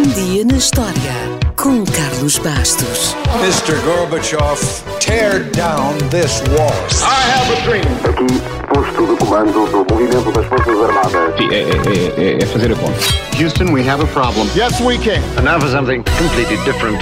Um dia na história com Carlos Bastos. Mr. Gorbachev, tear down this wall. I have a dream. Aqui, posto de comando do movimento das Forças Armadas. Sim, é, é- é- é fazer a conta. Houston, we have a problem. Yes, we can. And now for something completely different.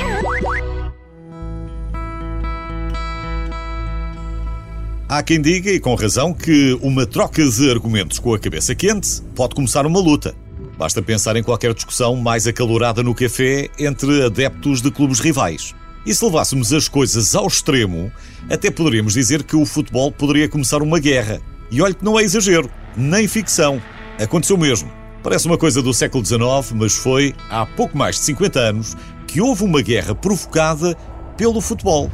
Há quem diga, e com razão, que uma troca de argumentos com a cabeça quente pode começar uma luta. Basta pensar em qualquer discussão mais acalorada no café entre adeptos de clubes rivais. E se levássemos as coisas ao extremo, até poderíamos dizer que o futebol poderia começar uma guerra. E olhe que não é exagero, nem ficção. Aconteceu mesmo. Parece uma coisa do século XIX, mas foi há pouco mais de 50 anos que houve uma guerra provocada pelo futebol.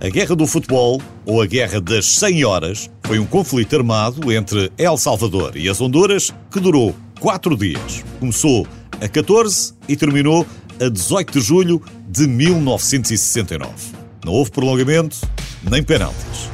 A Guerra do Futebol, ou a Guerra das 100 Horas, foi um conflito armado entre El Salvador e as Honduras que durou quatro dias. Começou a 14 e terminou a 18 de julho de 1969. Não houve prolongamento nem penaltis.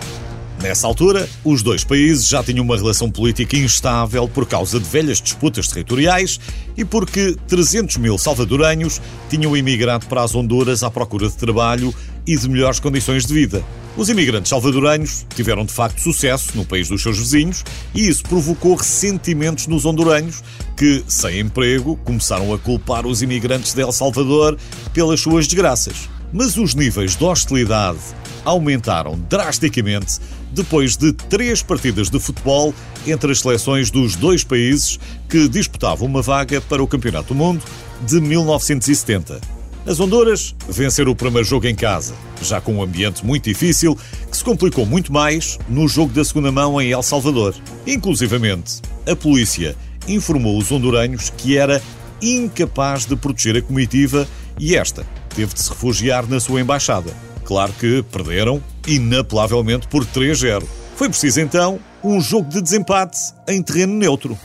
Nessa altura, os dois países já tinham uma relação política instável por causa de velhas disputas territoriais e porque 300 mil salvadorenhos tinham emigrado para as Honduras à procura de trabalho e de melhores condições de vida. Os imigrantes salvadorenhos tiveram de facto sucesso no país dos seus vizinhos e isso provocou ressentimentos nos honduranhos que, sem emprego, começaram a culpar os imigrantes de El Salvador pelas suas desgraças. Mas os níveis de hostilidade aumentaram drasticamente depois de três partidas de futebol entre as seleções dos dois países que disputavam uma vaga para o Campeonato do Mundo de 1970. As Honduras venceram o primeiro jogo em casa, já com um ambiente muito difícil, que se complicou muito mais no jogo da segunda mão em El Salvador. Inclusivamente, a polícia informou os honduranhos que era incapaz de proteger a comitiva e esta teve de se refugiar na sua embaixada. Claro que perderam inapelavelmente por 3-0. Foi preciso então um jogo de desempate em terreno neutro.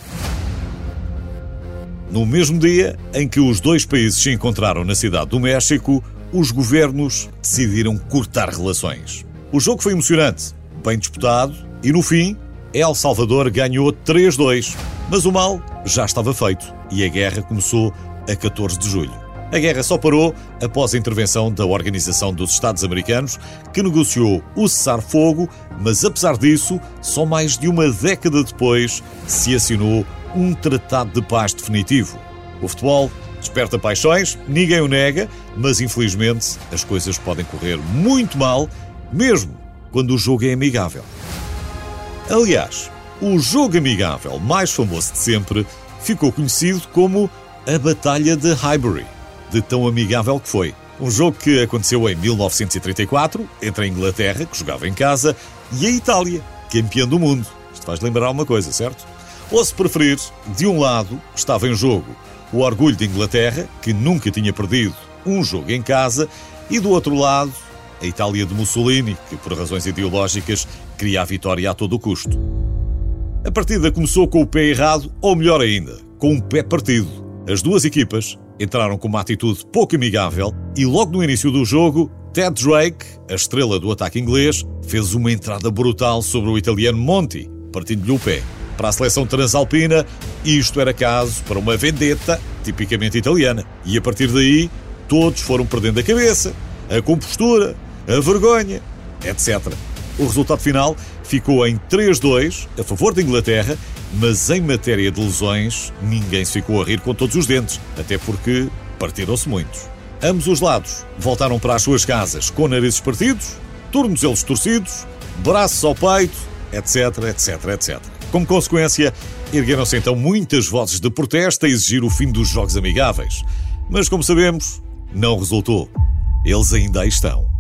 No mesmo dia em que os dois países se encontraram na cidade do México, os governos decidiram cortar relações. O jogo foi emocionante, bem disputado e no fim, El Salvador ganhou 3-2. Mas o mal já estava feito e a guerra começou a 14 de julho. A guerra só parou após a intervenção da Organização dos Estados Americanos, que negociou o cessar-fogo, mas apesar disso, só mais de uma década depois se assinou um tratado de paz definitivo. O futebol desperta paixões, ninguém o nega, mas infelizmente as coisas podem correr muito mal, mesmo quando o jogo é amigável. Aliás, o jogo amigável mais famoso de sempre ficou conhecido como a Batalha de Highbury, de tão amigável que foi. Um jogo que aconteceu em 1934 entre a Inglaterra, que jogava em casa, e a Itália, campeã do mundo. Isto faz lembrar uma coisa, certo? Ou se preferir, de um lado estava em jogo o orgulho de Inglaterra, que nunca tinha perdido um jogo em casa, e do outro lado, a Itália de Mussolini, que por razões ideológicas queria a vitória a todo custo. A partida começou com o pé errado, ou melhor ainda, com um pé partido. As duas equipas entraram com uma atitude pouco amigável e logo no início do jogo, Ted Drake, a estrela do ataque inglês, fez uma entrada brutal sobre o italiano Monti, partindo-lhe o pé. Para a seleção transalpina, isto era caso para uma vendetta tipicamente italiana. E a partir daí, todos foram perdendo a cabeça, a compostura, a vergonha, etc. O resultado final ficou em 3-2 a favor da Inglaterra, mas em matéria de lesões, ninguém se ficou a rir com todos os dentes, até porque partiram-se muitos. Ambos os lados voltaram para as suas casas com narizes partidos, tornozelos torcidos, braços ao peito, etc, etc, etc. Como consequência, ergueram-se então muitas vozes de protesto a exigir o fim dos jogos amigáveis. Mas, como sabemos, não resultou. Eles ainda aí estão.